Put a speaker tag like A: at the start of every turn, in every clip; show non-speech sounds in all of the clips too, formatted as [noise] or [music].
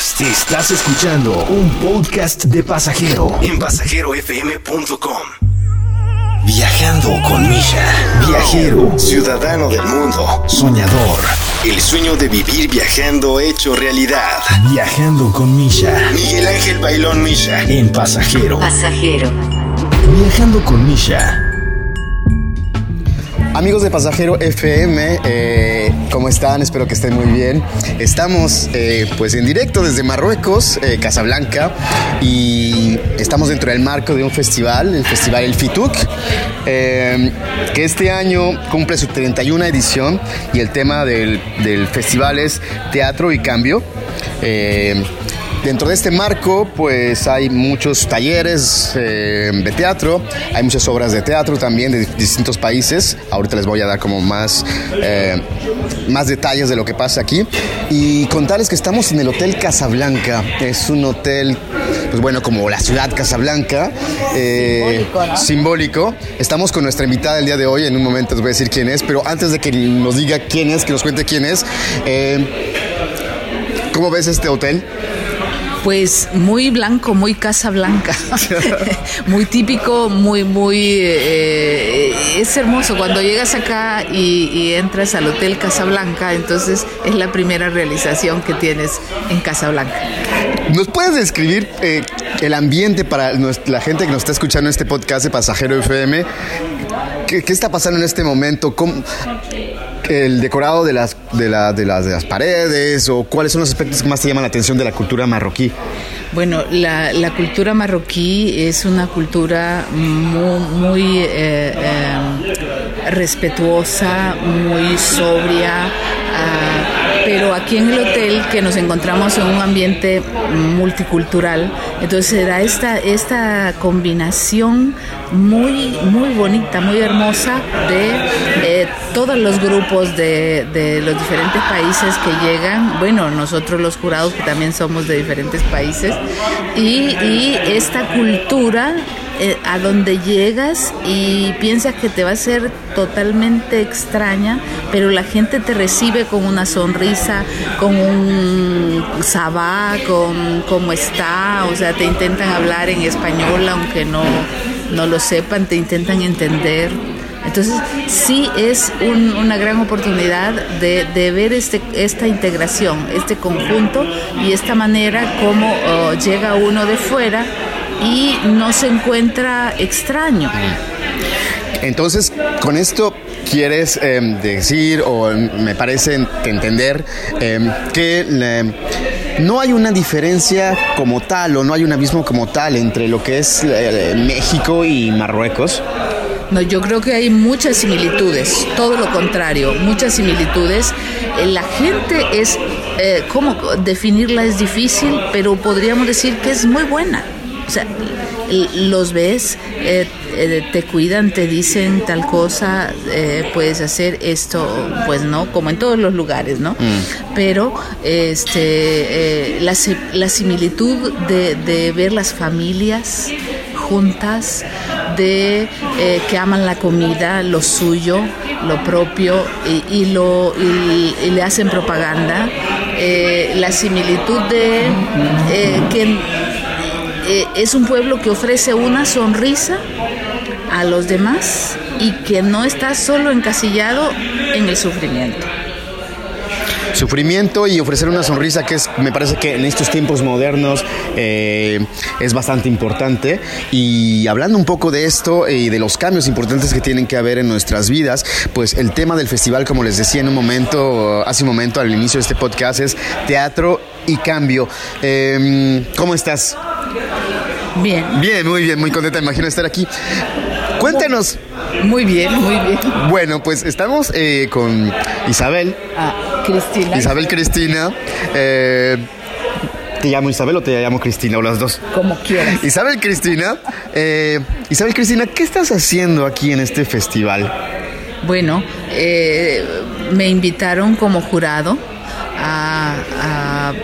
A: podcast. Estás escuchando un podcast de pasajero en pasajerofm.com. Viajando con Misha. Viajero, ciudadano del mundo, soñador. El sueño de vivir viajando hecho realidad. Viajando con Misha. Miguel Ángel Bailón Misha. En pasajero.
B: Pasajero.
A: Viajando con Misha.
C: Amigos de Pasajero FM, eh, ¿cómo están? Espero que estén muy bien. Estamos eh, pues en directo desde Marruecos, eh, Casablanca, y estamos dentro del marco de un festival, el Festival El Fituk, que este año cumple su 31 edición y el tema del festival es Teatro y Cambio. Dentro de este marco, pues hay muchos talleres eh, de teatro, hay muchas obras de teatro también de distintos países. Ahorita les voy a dar como más, eh, más detalles de lo que pasa aquí. Y contarles que estamos en el Hotel Casablanca. Es un hotel, pues bueno, como la ciudad Casablanca.
B: Eh, simbólico,
C: simbólico. Estamos con nuestra invitada el día de hoy. En un momento les voy a decir quién es, pero antes de que nos diga quién es, que nos cuente quién es. ¿Cómo ves este hotel?
D: Pues muy blanco, muy casa blanca, [laughs] muy típico, muy, muy... Eh, es hermoso cuando llegas acá y, entras al Hotel Casablanca, entonces es la primera realización que tienes en Casablanca.
C: ¿Nos puedes describir eh, el ambiente para la gente que nos está escuchando en este podcast de Pasajero FM? ¿Qué, qué está pasando en este momento? ¿Cómo, el decorado de las, de, las, de las paredes o cuáles son los aspectos que más te llaman la atención de la cultura marroquí?
D: Bueno, la, cultura marroquí es una cultura muy, eh, eh, respetuosa, muy sobria. Uh, pero aquí en el hotel que nos encontramos en un ambiente multicultural, entonces se da esta, esta combinación muy, muy bonita, muy hermosa de todos los grupos de, de los diferentes países que llegan, bueno, nosotros los jurados que también somos de diferentes países, y, esta cultura eh, a donde llegas y piensas que te va a ser totalmente extraña, pero la gente te recibe con una sonrisa, con un sabá, con cómo está, o sea, te intentan hablar en español aunque no, no lo sepan, te intentan entender. Entonces sí es una gran oportunidad de, ver este, esta integración, este conjunto y esta manera como oh, llega uno de fuera y no se encuentra extraño.
C: Entonces, con esto quieres em, decir o me parece entender em, que no hay una diferencia como tal o no hay un abismo como tal entre lo que es eh, México y Marruecos.
D: No, yo creo que hay muchas similitudes, todo lo contrario, muchas similitudes. Eh, la gente es, eh, ¿cómo definirla es difícil? Pero podríamos decir que es muy buena. O sea, los ves, eh, eh, te cuidan, te dicen tal cosa, eh, puedes hacer esto, pues no, como en todos los lugares, ¿no? Mm. Pero este, la, la, similitud de, de, ver las familias juntas, de que aman la comida, lo suyo, lo propio, y, lo, y, le hacen propaganda, la similitud de que eh, es un pueblo que ofrece una sonrisa a los demás y que no está solo encasillado en el sufrimiento
C: sufrimiento y ofrecer una sonrisa que es, me parece que en estos tiempos modernos eh, es bastante importante. Y hablando un poco de esto y de los cambios importantes que tienen que haber en nuestras vidas, pues el tema del festival, como les decía en un momento, hace un momento al inicio de este podcast, es teatro y cambio. Em, ¿Cómo estás?
D: Bien.
C: Bien, muy bien, muy contenta, imagino estar aquí. Cuéntenos.
D: Muy bien, muy bien.
C: Bueno, pues estamos eh, con Isabel.
D: Ah, Cristina.
C: Isabel Cristina. Eh, ¿Te llamo Isabel o te llamo Cristina o las dos?
D: Como quieras.
C: Isabel Cristina. Eh, Isabel Cristina, ¿qué estás haciendo aquí en este festival?
D: Bueno, me invitaron como jurado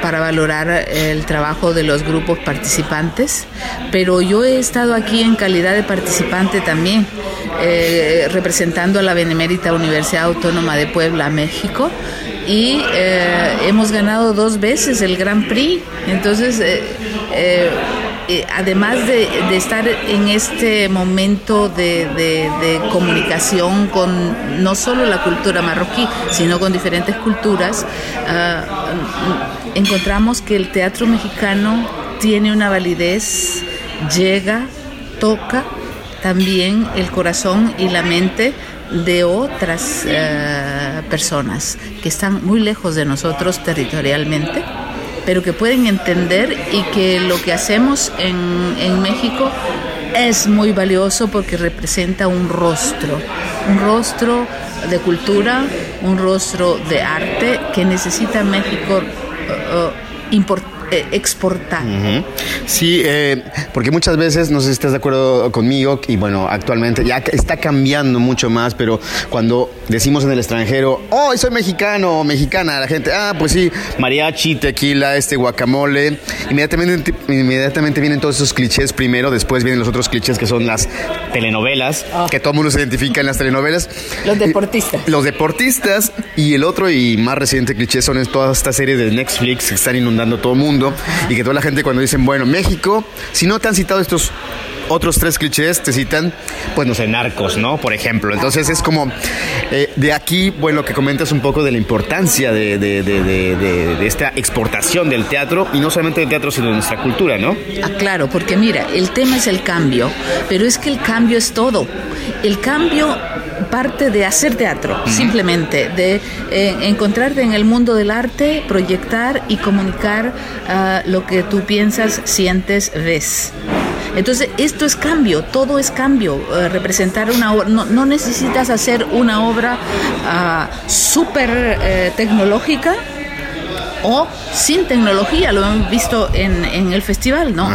D: para valorar el trabajo de los grupos participantes, pero yo he estado aquí en calidad de participante también, eh, representando a la Benemérita Universidad Autónoma de Puebla, México, y eh, hemos ganado dos veces el Grand Prix. Entonces, eh, eh, además de, estar en este momento de, comunicación con no solo la cultura marroquí, sino con diferentes culturas, ah, encontramos que el teatro mexicano tiene una validez, llega, toca también el corazón y la mente de otras eh, personas que están muy lejos de nosotros territorialmente, pero que pueden entender y que lo que hacemos en, en México es muy valioso porque representa un rostro, un rostro de cultura, un rostro de arte que necesita México uh, exportar.
C: Sí, eh, porque muchas veces, no sé si estás de acuerdo conmigo, y bueno, actualmente ya está cambiando mucho más, pero cuando decimos en el extranjero, oh, soy mexicano o mexicana, la gente, ah, pues sí, mariachi, tequila, este guacamole, inmediatamente, inmediatamente vienen todos esos clichés primero, después vienen los otros clichés que son las telenovelas, ah. que todo el mundo se identifica en las telenovelas.
D: Los deportistas.
C: los deportistas, y el otro y más reciente cliché son todas estas series de Netflix que están inundando todo el mundo y que toda la gente cuando dicen, bueno, México, si no te han citado estos otros tres clichés te citan, pues no sé, narcos, ¿no? Por ejemplo. Entonces es como, eh, de aquí, bueno, que comentas un poco de la importancia de, de, esta exportación del teatro, y no solamente del teatro, sino de nuestra cultura, ¿no?
D: Ah, claro, porque mira, el tema es el cambio, pero es que el cambio es todo. El cambio parte de hacer teatro, simplemente, de eh, encontrarte en el mundo del arte, proyectar y comunicar ah, lo que tú piensas, sientes, ves. Entonces, esto es cambio, todo es cambio. Eh, representar una obra, no, necesitas hacer una obra ah, súper eh, tecnológica o sin tecnología, lo hemos visto en, el festival, ¿no?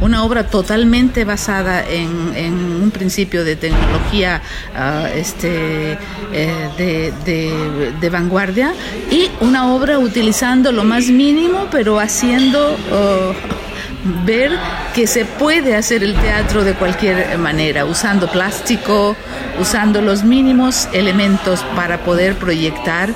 D: Una, obra totalmente basada en, un principio de tecnología ah, este, eh, de, vanguardia y una obra utilizando lo más mínimo, pero haciendo... Oh, ver que se puede hacer el teatro de cualquier manera, usando plástico, usando los mínimos elementos para poder proyectar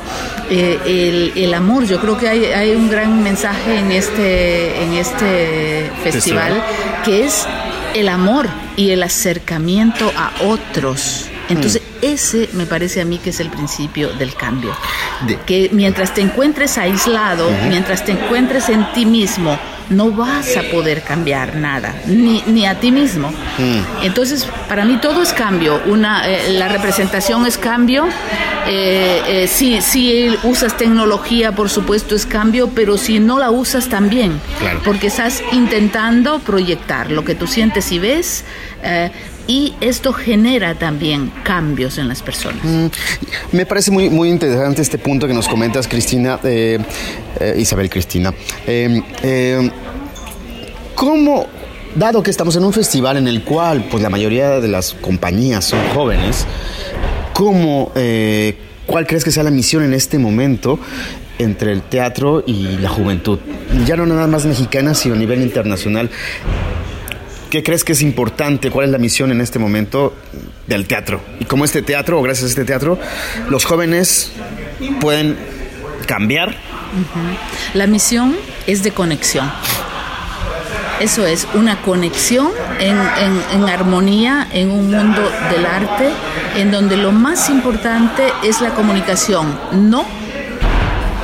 D: eh, el, amor. Yo creo que hay, un gran mensaje en este, en este festival que es el amor y el acercamiento a otros. Entonces, mm. ese me parece a mí que es el principio del cambio. Que mientras te encuentres aislado, mientras te encuentres en ti mismo, no vas a poder cambiar nada, ni, ni a ti mismo. Mm. Entonces, para mí todo es cambio. Una, eh, la representación es cambio. Eh, eh, si, si usas tecnología, por supuesto, es cambio, pero si no la usas también, porque estás intentando proyectar lo que tú sientes y ves. Y esto genera también cambios en las personas. Mm,
C: me parece muy, muy interesante este punto que nos comentas, Cristina, Isabel Cristina. ¿Cómo, dado que estamos en un festival en el cual pues la mayoría de las compañías son jóvenes, ¿cómo, eh, cuál crees que sea la misión en este momento entre el teatro y la juventud? Ya no nada más mexicana, sino a nivel internacional. ¿Qué crees que es importante? ¿Cuál es la misión en este momento del teatro? Y como este teatro, o gracias a este teatro, los jóvenes pueden cambiar.
D: La misión es de conexión. Eso es una conexión en, armonía en un mundo del arte en donde lo más importante es la comunicación, no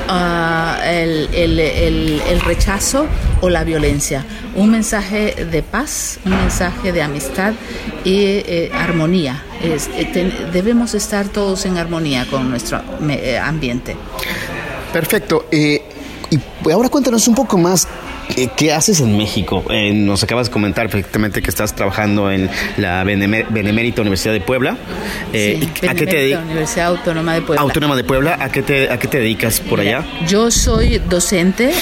D: ah, el, rechazo o la violencia. Un mensaje de paz, un mensaje de amistad y eh, armonía. Eh, debemos estar todos en armonía con nuestro eh, ambiente.
C: Perfecto. y ahora cuéntanos un poco más ¿Qué, haces en México? Eh, nos acabas de comentar perfectamente que estás trabajando en la Benemérita Universidad de Puebla.
D: Eh, ¿a qué te Universidad Autónoma de Puebla.
C: Autónoma de Puebla, ¿a qué te, a qué te dedicas por allá?
D: Yo soy docente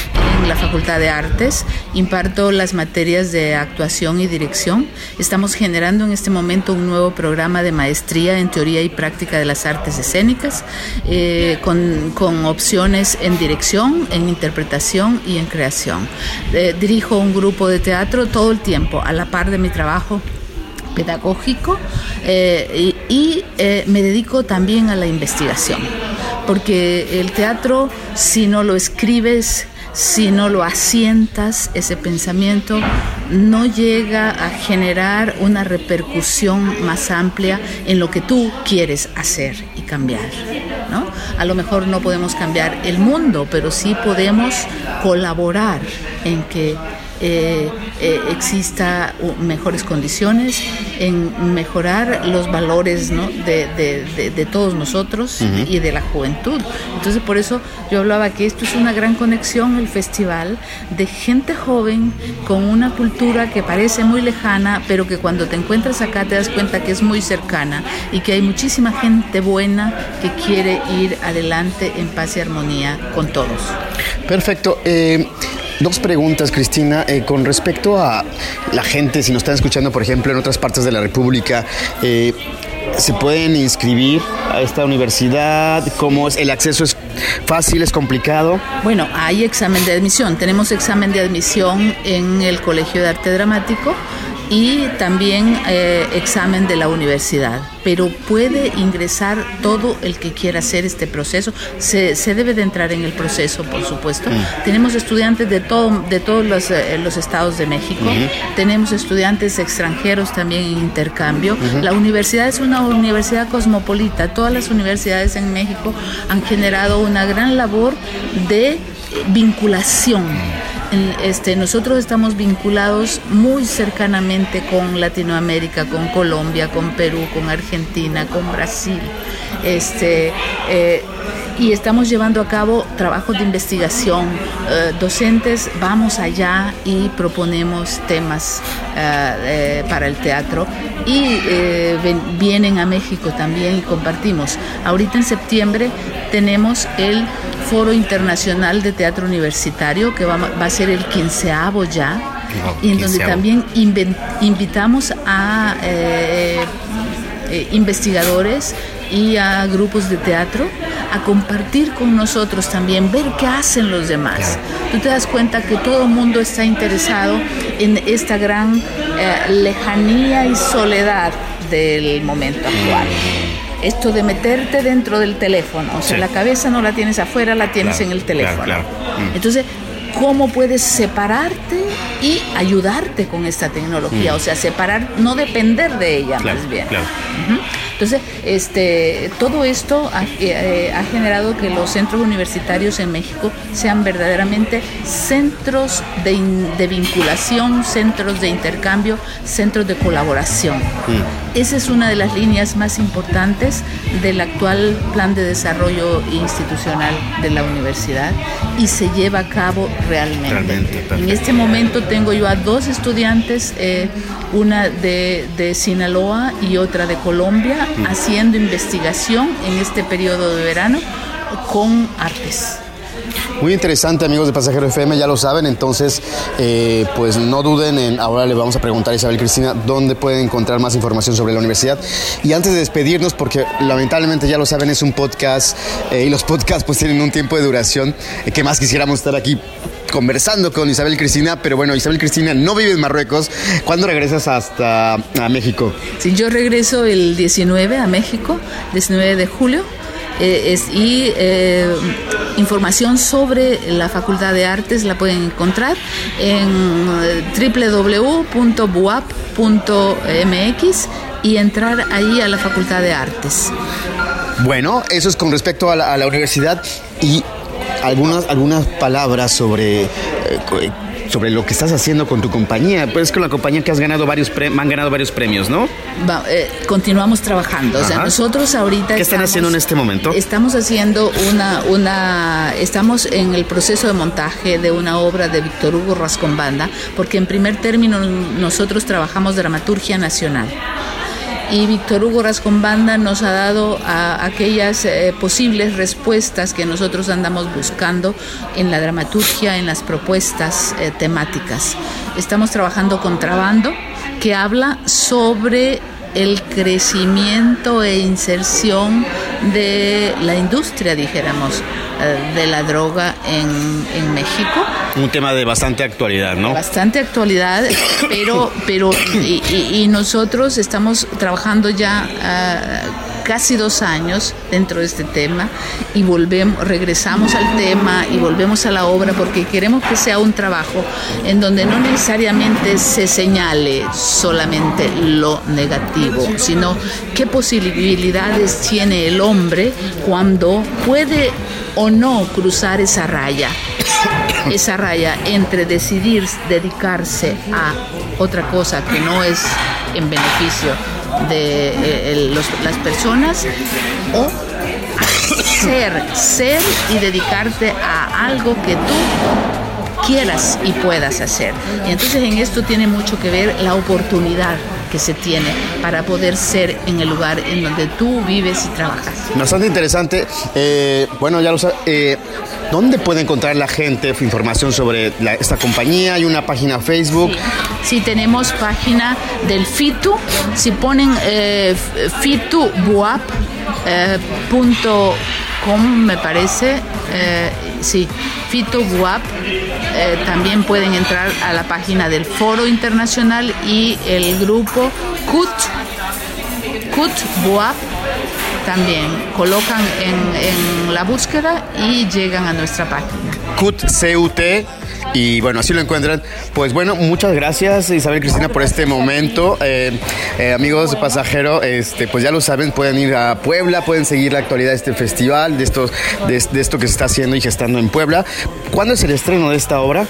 D: en la Facultad de Artes, imparto las materias de actuación y dirección. Estamos generando en este momento un nuevo programa de maestría en teoría y práctica de las artes escénicas, eh, con, con opciones en dirección, en interpretación y en creación. Eh, dirijo un grupo de teatro todo el tiempo, a la par de mi trabajo pedagógico eh, y, eh, me dedico también a la investigación porque el teatro, si no lo escribes, si no lo asientas, ese pensamiento no llega a generar una repercusión más amplia en lo que tú quieres hacer y cambiar. ¿no? A lo mejor no podemos cambiar el mundo, pero sí podemos colaborar en que eh, eh, exista mejores condiciones, en mejorar los valores de, todos nosotros y de la juventud. Entonces por eso yo hablaba que esto es una gran conexión, el festival, de gente joven con una cultura que parece muy lejana, pero que cuando te encuentras acá te das cuenta que es muy cercana y que hay muchísima gente buena que quiere ir adelante en paz y armonía con todos.
C: Perfecto. Eh, Dos preguntas, Cristina, eh, con respecto a la gente, si nos están escuchando, por ejemplo, en otras partes de la República, eh, ¿se pueden inscribir a esta universidad? ¿Cómo es? ¿El acceso es fácil, es complicado?
D: Bueno, hay examen de admisión. Tenemos examen de admisión en el Colegio de Arte Dramático y también eh, examen de la universidad. Pero puede ingresar todo el que quiera hacer este proceso. Se, debe de entrar en el proceso, por supuesto. Mm. Tenemos estudiantes de, todo, de todos los, eh, estados de México. Tenemos estudiantes extranjeros también en intercambio. La universidad es una universidad cosmopolita. Todas las universidades en México han generado una gran labor de vinculación este, nosotros estamos vinculados muy cercanamente con Latinoamérica, con Colombia, con Perú, con Argentina, con Brasil. Este, eh, y estamos llevando a cabo trabajos de investigación. Eh, docentes vamos allá y proponemos temas eh, para el teatro y vienen a México también y compartimos. Ahorita en septiembre tenemos el Foro Internacional de Teatro Universitario, que va, a ser el quinceavo ya, y en donde también invitamos a eh, eh, investigadores y a grupos de teatro a compartir con nosotros también, ver qué hacen los demás. Tú te das cuenta que todo el mundo está interesado en esta gran eh, lejanía y soledad del momento actual esto de meterte dentro del teléfono. O sea, la cabeza no la tienes afuera, la tienes en el teléfono. Mm. Entonces, ¿cómo puedes separarte y ayudarte con esta tecnología? Mm. O sea, separar, no depender de ella, más bien. Entonces, este, todo esto eh, ha, generado que los centros universitarios en México sean verdaderamente centros de, vinculación, centros de intercambio, centros de colaboración. Mm. Esa es una de las líneas más importantes del actual plan de desarrollo institucional de la universidad y se lleva a cabo realmente. en este momento tengo yo a dos estudiantes, eh, una de, de Sinaloa y otra de Colombia, haciendo investigación en este periodo de verano con artes.
C: Muy interesante, amigos de Pasajero FM, ya lo saben, entonces, eh, pues no duden en, ahora le vamos a preguntar a Isabel Cristina dónde pueden encontrar más información sobre la universidad. Y antes de despedirnos, porque lamentablemente ya lo saben, es un podcast eh, y los podcasts pues tienen un tiempo de duración, eh, que más quisiéramos estar aquí conversando con Isabel Cristina, pero bueno, Isabel Cristina no vive en Marruecos. ¿Cuándo regresas hasta a México?
D: Sí, yo regreso el 19 a México, 19 de julio. Eh, es, y eh, información sobre la Facultad de Artes la pueden encontrar en www.buap.mx y entrar ahí a la Facultad de Artes.
C: Bueno, eso es con respecto a la, a la universidad y algunas, algunas palabras sobre, eh, sobre lo que estás haciendo con tu compañía. Pues con la compañía que has ganado varios han ganado varios premios, ¿no?
D: Eh, continuamos trabajando. O sea, nosotros ahorita.
C: ¿Qué están haciendo en este momento?
D: Estamos haciendo una, una. Estamos en el proceso de montaje de una obra de Víctor Hugo Rascombanda, porque en primer término nosotros trabajamos dramaturgia nacional y Víctor Hugo Rascombanda nos ha dado aquellas eh, posibles respuestas que nosotros andamos buscando en la dramaturgia, en las propuestas eh, temáticas. Estamos trabajando con Trabando, que habla sobre el crecimiento e inserción de la industria, dijéramos, eh, de la droga en, en, México.
C: Un tema de bastante actualidad, ¿no?
D: Bastante actualidad, [coughs] pero, pero y, nosotros estamos trabajando ya uh, casi dos años dentro de este tema y volvemos, regresamos al tema y volvemos a la obra porque queremos que sea un trabajo en donde no necesariamente se señale solamente lo negativo, sino qué posibilidades tiene el hombre cuando puede o no cruzar esa raya, esa raya entre decidir dedicarse a otra cosa que no es en beneficio de eh, las personas o ser, ser y dedicarte a algo que tú quieras y puedas hacer. Y entonces en esto tiene mucho que ver la oportunidad que se tiene para poder ser en el lugar en donde tú vives y trabajas.
C: Bastante interesante. Eh, bueno, ya lo sabes. Eh, ¿Dónde puede encontrar la gente información sobre esta compañía? ¿Hay una página Facebook?
D: Sí, tenemos página del FITU. Si ponen eh, fitubuap.com, me parece, sí, FITUBUAP, eh, también pueden entrar a la página del Foro Internacional y el grupo CUT, CUT también colocan en, la búsqueda y llegan a nuestra página.
C: CUT, y bueno, así lo encuentran. Pues bueno, muchas gracias Isabel Cristina por este momento. Eh, eh, amigos de Pasajero, este, pues ya lo saben, pueden ir a Puebla, pueden seguir la actualidad de este festival, de, estos, de, de esto que se está haciendo y gestando en Puebla. ¿Cuándo es el estreno de esta obra?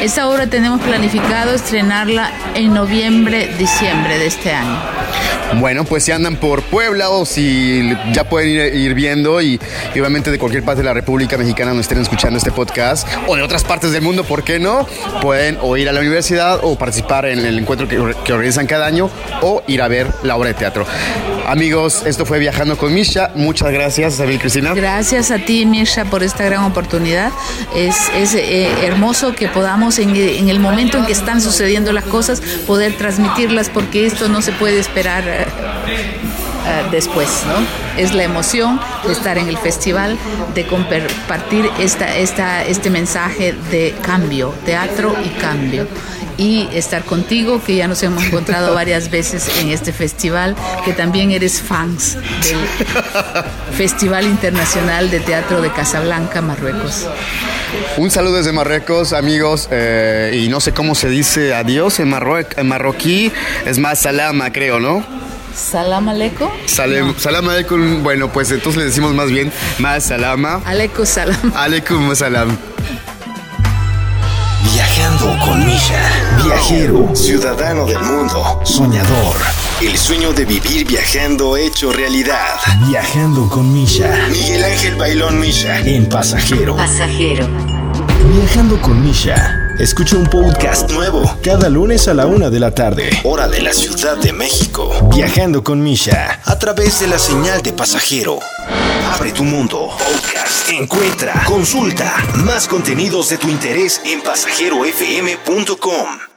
D: Esta obra tenemos planificado estrenarla en noviembre, diciembre de este año.
C: Bueno, pues si andan por Puebla o si ya pueden ir, viendo y, obviamente de cualquier parte de la República Mexicana no estén escuchando este podcast o de otras partes del mundo, ¿por qué no? Pueden o ir a la universidad o participar en el encuentro que, organizan cada año o ir a ver la obra de teatro. Amigos, esto fue Viajando con Misha. Muchas gracias, Isabel Cristina.
D: Gracias a ti, Misha, por esta gran oportunidad. Es, eh, hermoso que podamos, en, el momento en que están sucediendo las cosas, poder transmitirlas porque esto no se puede esperar eh, después, ¿no? Es la emoción de estar en el festival, de compartir esta, esta, este mensaje de cambio, teatro y cambio. Y estar contigo, que ya nos hemos encontrado [laughs] varias veces en este festival, que también eres fans del [laughs] Festival Internacional de Teatro de Casablanca, Marruecos.
C: Un saludo desde Marruecos, amigos, eh, y no sé cómo se dice adiós en, en marroquí, es más salama, creo, ¿no?
D: Salam aleikum.
C: Salam aleikum. Bueno, pues entonces le decimos más bien más salama.
D: Aleikum salam.
C: Aleikum salam.
A: Viajando con Misha. Viajero, ciudadano del mundo, soñador. El sueño de vivir viajando hecho realidad. Viajando con Misha. Miguel Ángel Bailón Misha. En pasajero.
B: Pasajero.
A: Viajando con Misha. Escucha un podcast nuevo cada lunes a la una de la tarde, hora de la Ciudad de México. Viajando con Misha a través de la señal de pasajero. Abre tu mundo. Podcast. Encuentra, consulta más contenidos de tu interés en pasajerofm.com.